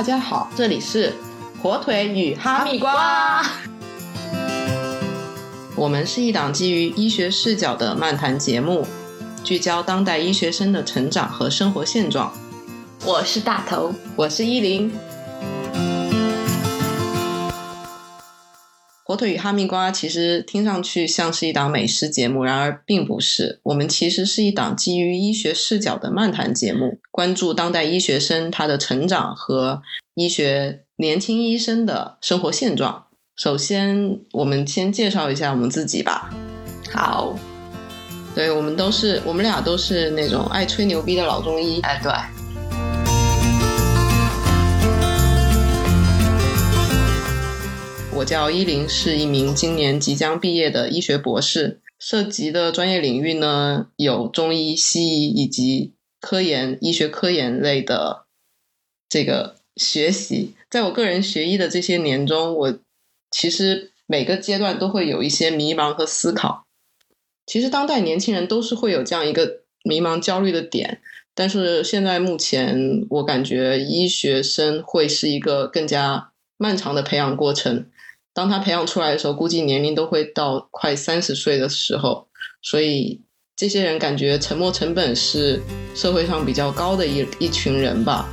大家好，这里是火腿与哈密瓜。我们是一档基于医学视角的漫谈节目，聚焦当代医学生的成长和生活现状。我是大头，我是依林。火腿与哈密瓜其实听上去像是一档美食节目，然而并不是。我们其实是一档基于医学视角的漫谈节目，关注当代医学生他的成长和医学年轻医生的生活现状。首先，我们先介绍一下我们自己吧。好，对我们都是，我们俩都是那种爱吹牛逼的老中医。哎，对。我叫依林，是一名今年即将毕业的医学博士，涉及的专业领域呢有中医、西医以及科研、医学科研类的这个学习。在我个人学医的这些年中，我其实每个阶段都会有一些迷茫和思考。其实当代年轻人都是会有这样一个迷茫、焦虑的点，但是现在目前我感觉医学生会是一个更加漫长的培养过程。当他培养出来的时候，估计年龄都会到快三十岁的时候，所以这些人感觉沉没成本是社会上比较高的一一群人吧。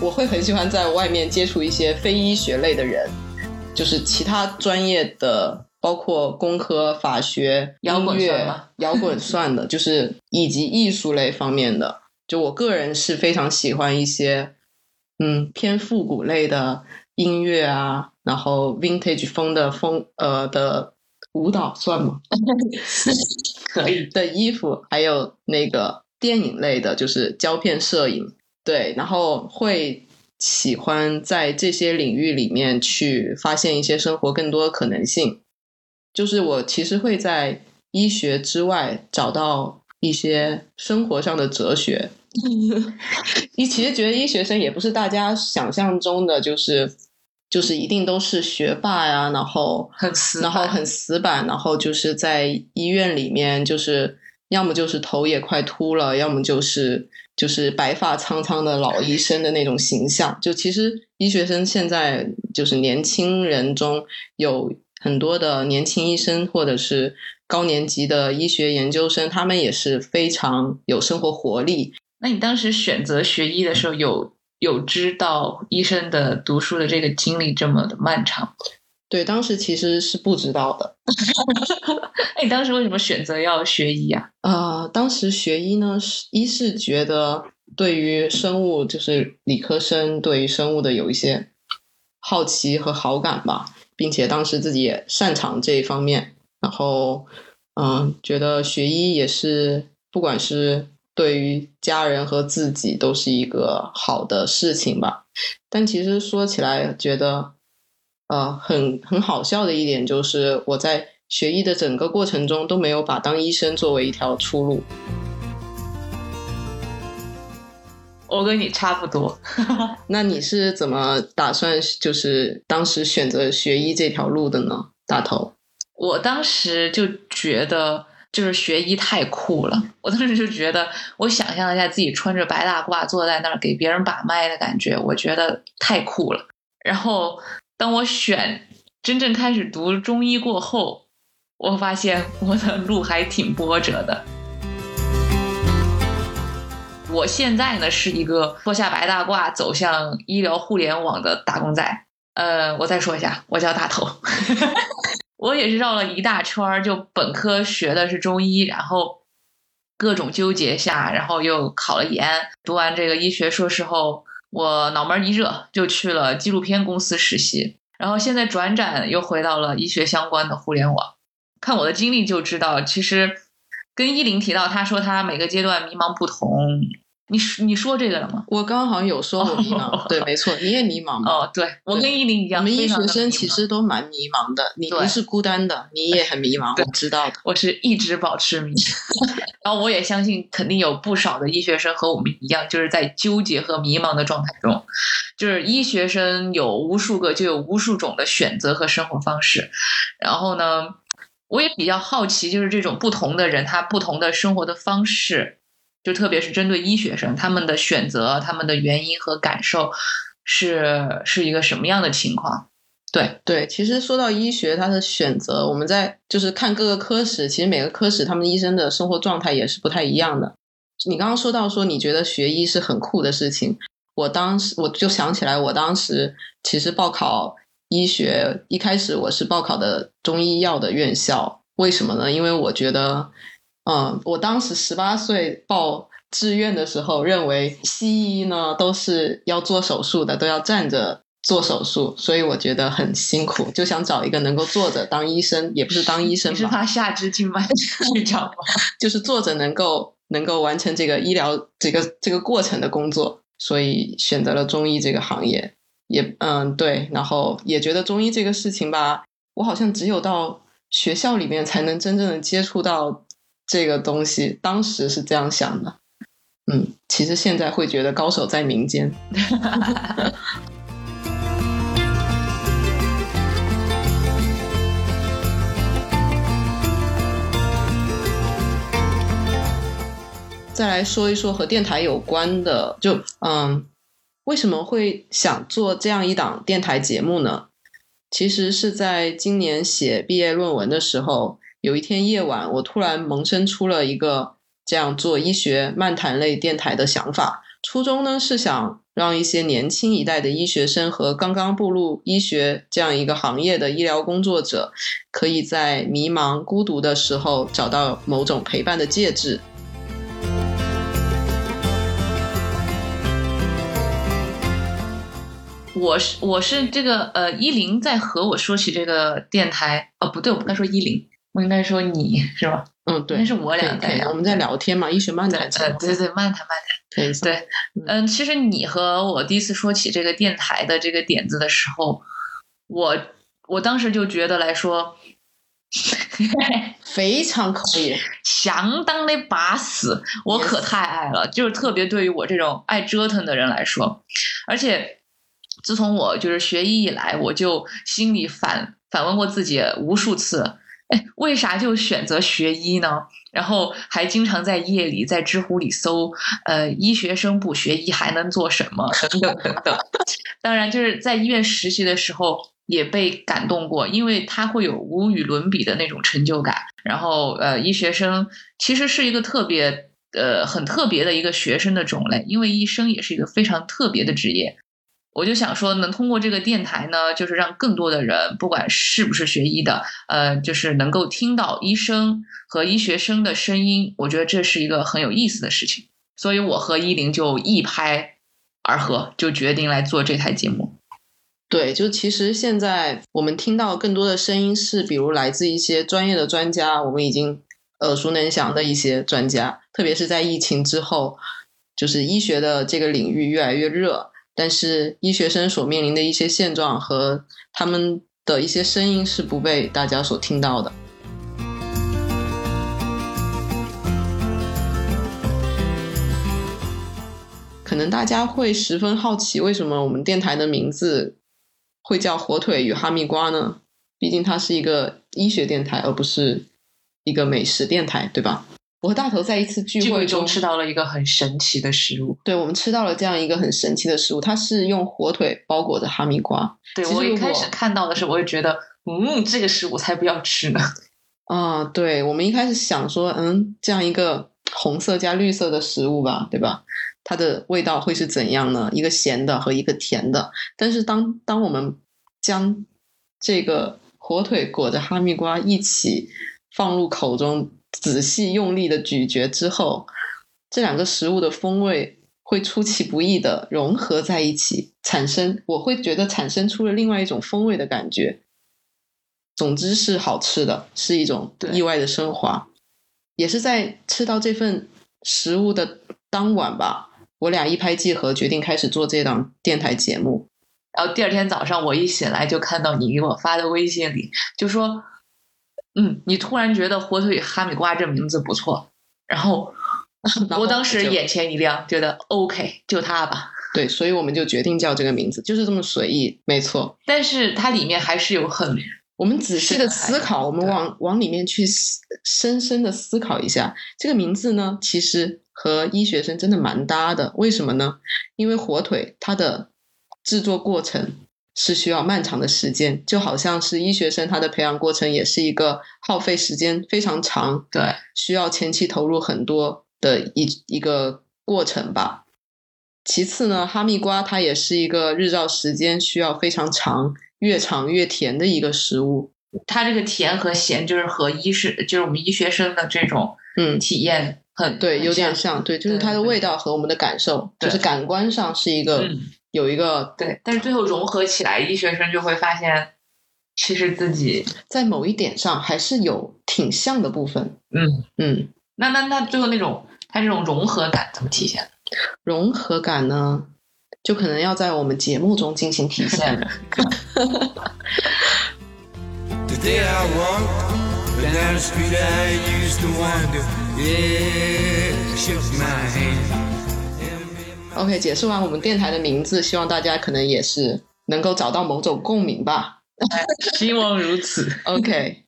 我会很喜欢在外面接触一些非医学类的人，就是其他专业的，包括工科、法学、摇滚乐、摇滚算的，就是以及艺术类方面的。就我个人是非常喜欢一些。嗯，偏复古类的音乐啊，然后 vintage 风的风呃的舞蹈算吗？可以的衣服，还有那个电影类的，就是胶片摄影，对，然后会喜欢在这些领域里面去发现一些生活更多的可能性。就是我其实会在医学之外找到一些生活上的哲学。你其实觉得医学生也不是大家想象中的，就是就是一定都是学霸呀，然后很死，然后很死板，然后就是在医院里面，就是要么就是头也快秃了，要么就是就是白发苍苍的老医生的那种形象。就其实医学生现在就是年轻人中有很多的年轻医生，或者是高年级的医学研究生，他们也是非常有生活活力。那你当时选择学医的时候，有有知道医生的读书的这个经历这么的漫长？对，当时其实是不知道的。那 你当时为什么选择要学医啊？啊，当时学医呢，是一是觉得对于生物，就是理科生对于生物的有一些好奇和好感吧，并且当时自己也擅长这一方面。然后，嗯，觉得学医也是，不管是对于家人和自己都是一个好的事情吧，但其实说起来，觉得呃很很好笑的一点就是，我在学医的整个过程中都没有把当医生作为一条出路。我跟你差不多，那你是怎么打算就是当时选择学医这条路的呢？大头，我当时就觉得。就是学医太酷了，我当时就觉得，我想象一下自己穿着白大褂坐在那儿给别人把脉的感觉，我觉得太酷了。然后，当我选真正开始读中医过后，我发现我的路还挺波折的。我现在呢是一个脱下白大褂走向医疗互联网的打工仔。呃，我再说一下，我叫大头。我也是绕了一大圈儿，就本科学的是中医，然后各种纠结下，然后又考了研。读完这个医学硕士后，我脑门一热，就去了纪录片公司实习，然后现在转转又回到了医学相关的互联网。看我的经历就知道，其实跟依林提到，他说他每个阶段迷茫不同。你你说这个了吗？我刚刚好像有说我迷茫，对，没错，你也迷茫哦，对，我跟依林一样，我们医学生其实都蛮迷茫的，你不是孤单的，你也很迷茫，我知道的。我是一直保持迷，然后我也相信，肯定有不少的医学生和我们一样，就是在纠结和迷茫的状态中。就是医学生有无数个，就有无数种的选择和生活方式。然后呢，我也比较好奇，就是这种不同的人，他不同的生活的方式。就特别是针对医学生，他们的选择、他们的原因和感受是是一个什么样的情况？对对，其实说到医学，它的选择，我们在就是看各个科室，其实每个科室他们医生的生活状态也是不太一样的。你刚刚说到说你觉得学医是很酷的事情，我当时我就想起来，我当时其实报考医学，一开始我是报考的中医药的院校，为什么呢？因为我觉得，嗯，我当时十八岁报志愿的时候，认为西医呢都是要做手术的，都要站着。做手术，所以我觉得很辛苦，就想找一个能够坐着当医生，也不是当医生吧？是怕下肢静脉曲张吗？就是坐着能够能够完成这个医疗这个这个过程的工作，所以选择了中医这个行业。也嗯对，然后也觉得中医这个事情吧，我好像只有到学校里面才能真正的接触到这个东西。当时是这样想的，嗯，其实现在会觉得高手在民间。再来说一说和电台有关的，就嗯，为什么会想做这样一档电台节目呢？其实是在今年写毕业论文的时候，有一天夜晚，我突然萌生出了一个这样做医学漫谈类电台的想法。初衷呢是想让一些年轻一代的医学生和刚刚步入医学这样一个行业的医疗工作者，可以在迷茫孤独的时候找到某种陪伴的介质。我是我是这个呃依林在和我说起这个电台哦不对我不该说依林我应该说你是吧？嗯对那是我俩在我们在聊天嘛医学漫谈对对对慢谈慢谈对对嗯其实你和我第一次说起这个电台的这个点子的时候我我当时就觉得来说非常可以。相当的巴适我可太爱了就是特别对于我这种爱折腾的人来说。而且。自从我就是学医以来，我就心里反反问过自己无数次：哎，为啥就选择学医呢？然后还经常在夜里在知乎里搜，呃，医学生不学医还能做什么？等等等等。当然，就是在医院实习的时候也被感动过，因为他会有无与伦比的那种成就感。然后，呃，医学生其实是一个特别呃很特别的一个学生的种类，因为医生也是一个非常特别的职业。我就想说，能通过这个电台呢，就是让更多的人，不管是不是学医的，呃，就是能够听到医生和医学生的声音。我觉得这是一个很有意思的事情，所以我和依林就一拍而合，就决定来做这台节目。对，就其实现在我们听到更多的声音是，比如来自一些专业的专家，我们已经耳熟能详的一些专家，特别是在疫情之后，就是医学的这个领域越来越热。但是医学生所面临的一些现状和他们的一些声音是不被大家所听到的。可能大家会十分好奇，为什么我们电台的名字会叫“火腿与哈密瓜”呢？毕竟它是一个医学电台，而不是一个美食电台，对吧？我和大头在一次聚会中吃到了一个很神奇的食物。对，我们吃到了这样一个很神奇的食物，它是用火腿包裹着哈密瓜。对我一开始看到的时候，我也觉得，嗯，这个食物才不要吃呢。啊，对，我们一开始想说，嗯，这样一个红色加绿色的食物吧，对吧？它的味道会是怎样呢？一个咸的和一个甜的。但是当当我们将这个火腿裹着哈密瓜一起放入口中。仔细用力的咀嚼之后，这两个食物的风味会出其不意的融合在一起，产生我会觉得产生出了另外一种风味的感觉。总之是好吃的，是一种意外的升华。也是在吃到这份食物的当晚吧，我俩一拍即合，决定开始做这档电台节目。然后第二天早上我一醒来，就看到你给我发的微信里，就说。嗯，你突然觉得火腿哈密瓜这名字不错，然后 我当时眼前一亮，觉得 OK，就它吧。对，所以我们就决定叫这个名字，就是这么随意，没错。但是它里面还是有很我们仔细的思考，我们往往里面去深深的思考一下，这个名字呢，其实和医学生真的蛮搭的。为什么呢？因为火腿它的制作过程是需要漫长的时间，就好像是医学生他的培养过程也是一个耗费时间非常长，对，需要前期投入很多的一一个过程吧。其次呢，哈密瓜它也是一个日照时间需要非常长、越长越甜的一个食物。它这个甜和咸就是和医师，就是我们医学生的这种嗯，体验很对，很有点像像，对，就是它的味道和我们的感受，就是感官上是一个、嗯有一个对，但是最后融合起来，医学生就会发现，其实自己在某一点上还是有挺像的部分。嗯，嗯，那那那最后那种它这种融合感怎么体现？融合感呢，就可能要在我们节目中进行体现了。Today I walk down the street I used to wander. Yeah, shook my hand. OK，解释完我们电台的名字，希望大家可能也是能够找到某种共鸣吧。希望如此。OK，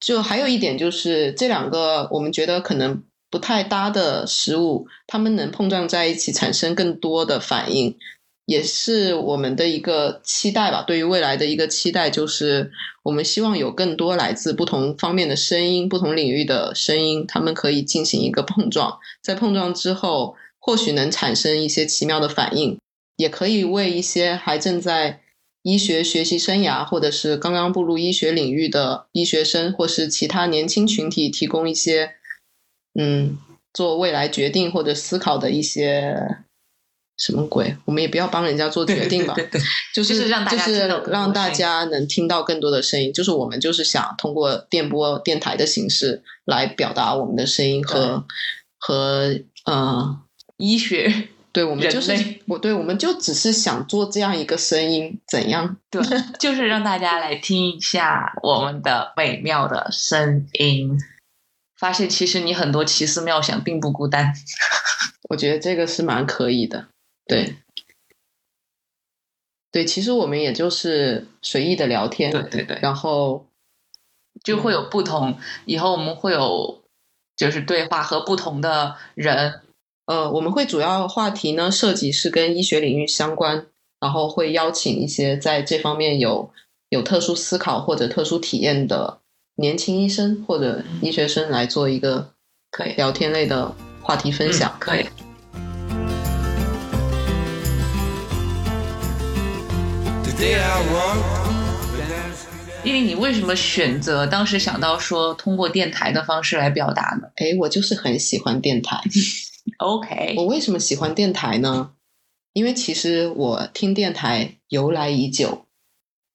就还有一点就是这两个我们觉得可能不太搭的食物，它们能碰撞在一起，产生更多的反应，也是我们的一个期待吧。对于未来的一个期待，就是我们希望有更多来自不同方面的声音、不同领域的声音，他们可以进行一个碰撞，在碰撞之后，或许能产生一些奇妙的反应，也可以为一些还正在医学学习生涯，或者是刚刚步入医学领域的医学生，或是其他年轻群体提供一些，嗯，做未来决定或者思考的一些什么鬼？我们也不要帮人家做决定吧，对对对就是就是让大家就是让大家能听到更多的声音。就是我们就是想通过电波、电台的形式来表达我们的声音和和呃医学 对，我们就是我对，我们就只是想做这样一个声音，怎样？对，就是让大家来听一下我们的美妙的声音，发现其实你很多奇思妙想并不孤单。我觉得这个是蛮可以的。对，对，其实我们也就是随意的聊天，对对对，然后就会有不同，以后我们会有就是对话和不同的人，呃，我们会主要话题呢涉及是跟医学领域相关，然后会邀请一些在这方面有有特殊思考或者特殊体验的年轻医生或者医学生来做一个可以聊天类的话题分享。嗯可以。丽丽，你为什么选择当时想到说通过电台的方式来表达呢诶，我就是很喜欢电台。？OK，我为什么喜欢电台呢？因为其实我听电台由来已久。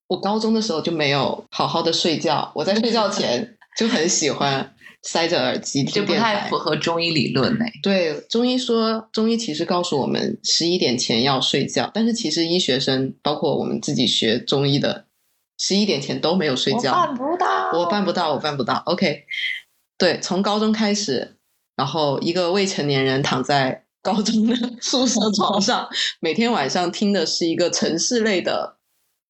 我高中的时候就没有好好的睡觉，我在睡觉前就很喜欢塞着耳机听电台。太符合中医理论呢。对，中医说，中医其实告诉我们十一点前要睡觉，但是其实医学生，包括我们自己学中医的，十一点前都没有睡觉。办不到我办不到，我办不到。OK，对，从高中开始，然后一个未成年人躺在高中的 宿舍床上，每天晚上听的是一个城市类的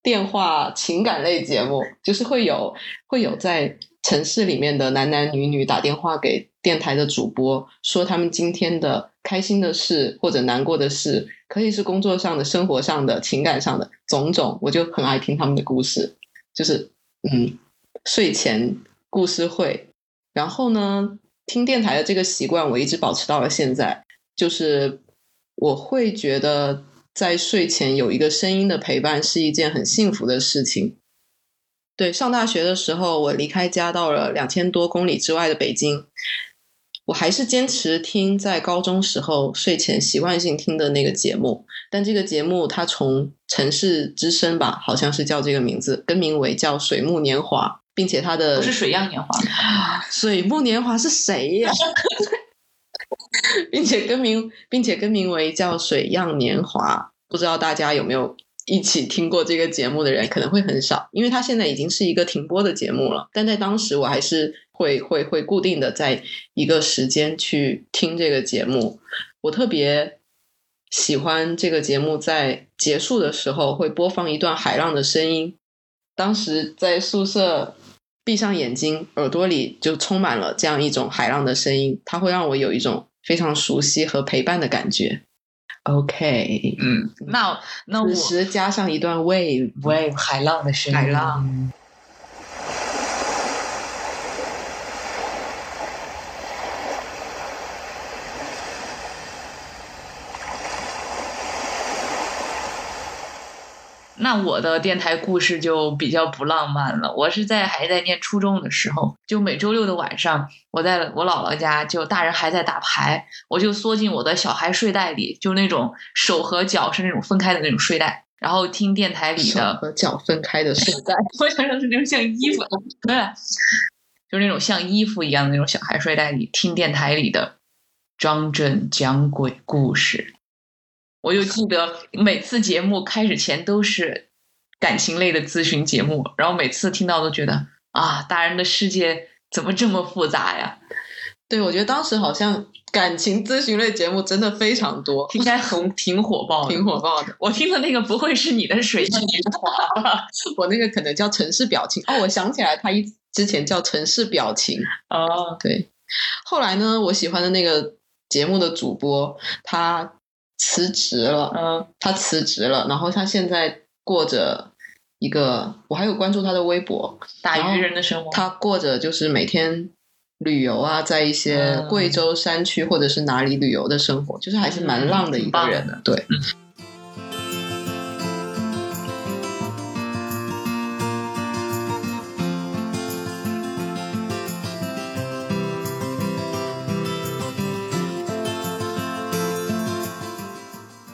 电话情感类节目，就是会有会有在城市里面的男男女女打电话给电台的主播，说他们今天的开心的事或者难过的事，可以是工作上的、生活上的、情感上的种种，我就很爱听他们的故事，就是嗯，睡前故事会。然后呢，听电台的这个习惯我一直保持到了现在，就是我会觉得在睡前有一个声音的陪伴是一件很幸福的事情。对，上大学的时候，我离开家到了两千多公里之外的北京，我还是坚持听在高中时候睡前习惯性听的那个节目，但这个节目它从城市之声吧，好像是叫这个名字，更名为叫《水木年华》，并且他的不是水漾年华，水木年华是谁呀？并且更名，并且更名为叫水漾年华。不知道大家有没有一起听过这个节目的人，可能会很少，因为他现在已经是一个停播的节目了。但在当时，我还是会会会固定的在一个时间去听这个节目。我特别喜欢这个节目在结束的时候会播放一段海浪的声音，当时在宿舍闭上眼睛，耳朵里就充满了这样一种海浪的声音，它会让我有一种非常熟悉和陪伴的感觉。OK，嗯，那那我此时加上一段 wave wave 海浪的声音，海浪。那我的电台故事就比较不浪漫了。我是在还在念初中的时候，就每周六的晚上，我在我姥姥家，就大人还在打牌，我就缩进我的小孩睡袋里，就那种手和脚是那种分开的那种睡袋，然后听电台里 手的，和脚分开的睡袋。我想说是那种像衣服，对，就是那种像衣服一样的那种小孩睡袋里听电台里的张震讲鬼故事。我就记得每次节目开始前都是感情类的咨询节目，然后每次听到都觉得啊，大人的世界怎么这么复杂呀？对，我觉得当时好像感情咨询类节目真的非常多，应该很挺火爆的，挺火爆的。我听的那个不会是你的水性年华吧？我那个可能叫城市表情哦，我想起来，他一之前叫城市表情。哦，对，后来呢，我喜欢的那个节目的主播他辞职了，嗯。他辞职了，然后他现在过着一个，我还有关注他的微博，打渔人的生活，他过着就是每天旅游啊，在一些嗯。贵州山区或者是哪里旅游的生活，就是还是蛮浪的一个人的。对，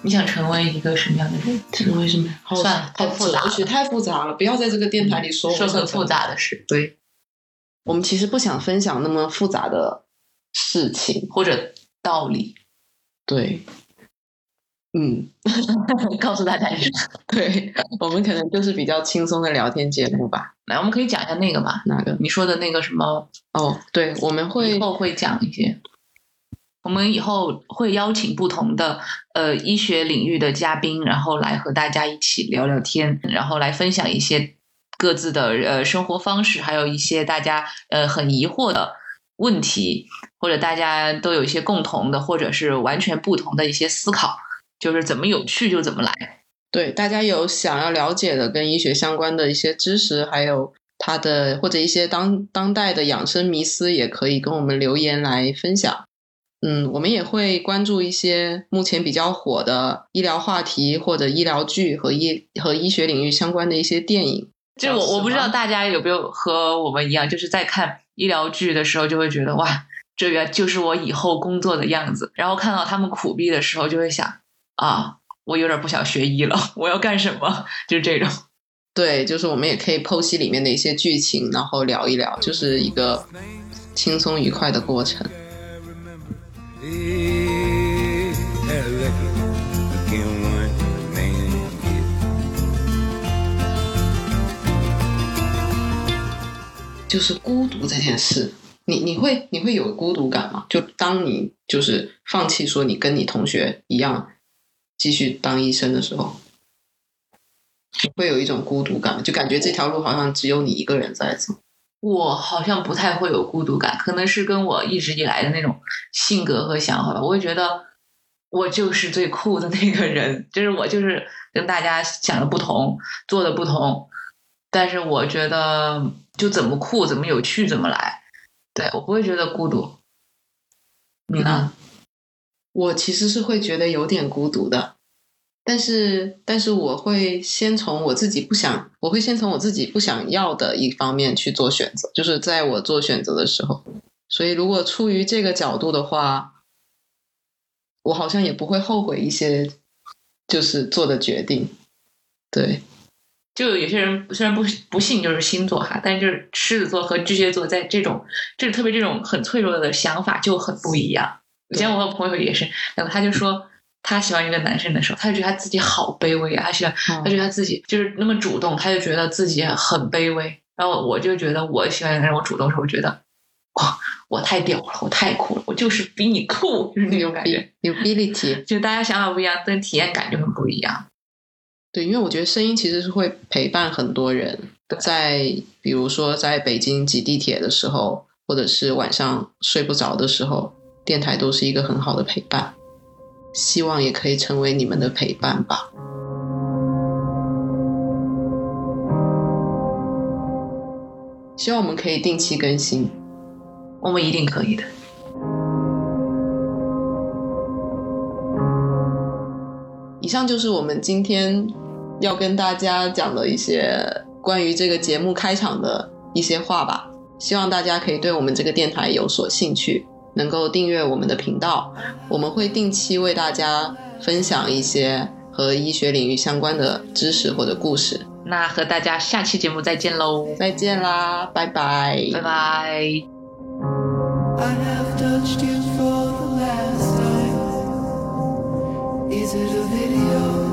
你想成为一个什么样的人？成为什么？好算了太复杂了太复杂了，不要在这个电台里说说很复杂的事，对，我们其实不想分享那么复杂的事情。或者道理，对，嗯，告诉大家一声。对，我们可能就是比较轻松的聊天节目吧。来，我们可以讲一下那个吧，哪个？你说的那个什么，哦，对，我们会以后会讲一些。我们以后会邀请不同的呃医学领域的嘉宾，然后来和大家一起聊聊天，然后来分享一些各自的呃生活方式，还有一些大家呃很疑惑的问题，或者大家都有一些共同的，或者是完全不同的一些思考，就是怎么有趣就怎么来。对大家有想要了解的跟医学相关的一些知识，还有它的或者一些当当代的养生迷思，也可以跟我们留言来分享。嗯，我们也会关注一些目前比较火的医疗话题或者医疗剧和医和医学领域相关的一些电影。就我我不知道大家有没有和我们一样，就是在看医疗剧的时候就会觉得哇，这个就是我以后工作的样子。然后看到他们苦逼的时候，就会想啊，我有点不想学医了，我要干什么？就是这种。对，就是我们也可以剖析里面的一些剧情，然后聊一聊，就是一个轻松愉快的过程。就是孤独这件事，你你会你会有孤独感吗？就当你就是放弃说你跟你同学一样继续当医生的时候，会有一种孤独感，就感觉这条路好像只有你一个人在走。我好像不太会有孤独感，可能是跟我一直以来的那种性格和想法吧。我会觉得我就是最酷的那个人，就是我就是跟大家想的不同，做的不同，但是我觉得就怎么酷怎么有趣怎么来，对我不会觉得孤独。你呢？我其实是会觉得有点孤独的，但是但是我会先从我自己不想，我会先从我自己不想要的一方面去做选择，就是在我做选择的时候，所以如果出于这个角度的话，我好像也不会后悔一些就是做的决定，对。就有些人虽然不不信就是星座哈，但就是狮子座和巨蟹座在这种就是特别这种很脆弱的想法就很不一样。以前我和朋友也是，然后他就说他喜欢一个男生的时候，他就觉得他自己好卑微啊，他喜欢他觉得他自己就是那么主动，他就觉得自己很卑微。然后我就觉得我喜欢让我主动的时候，我觉得哇，我太屌了，我太酷了，我就是比你酷，就是那种感觉。ability，就大家想法不一样，但体验感就很不一样。对，因为我觉得声音其实是会陪伴很多人，在比如说在北京挤地铁的时候，或者是晚上睡不着的时候，电台都是一个很好的陪伴。希望也可以成为你们的陪伴吧。希望我们可以定期更新，我们一定可以的。以上就是我们今天要跟大家讲的一些关于这个节目开场的一些话吧。希望大家可以对我们这个电台有所兴趣，能够订阅我们的频道。我们会定期为大家分享一些和医学领域相关的知识或者故事。那和大家下期节目再见喽，再见啦，拜拜，拜拜。I have touched you for the last time. Is it a video?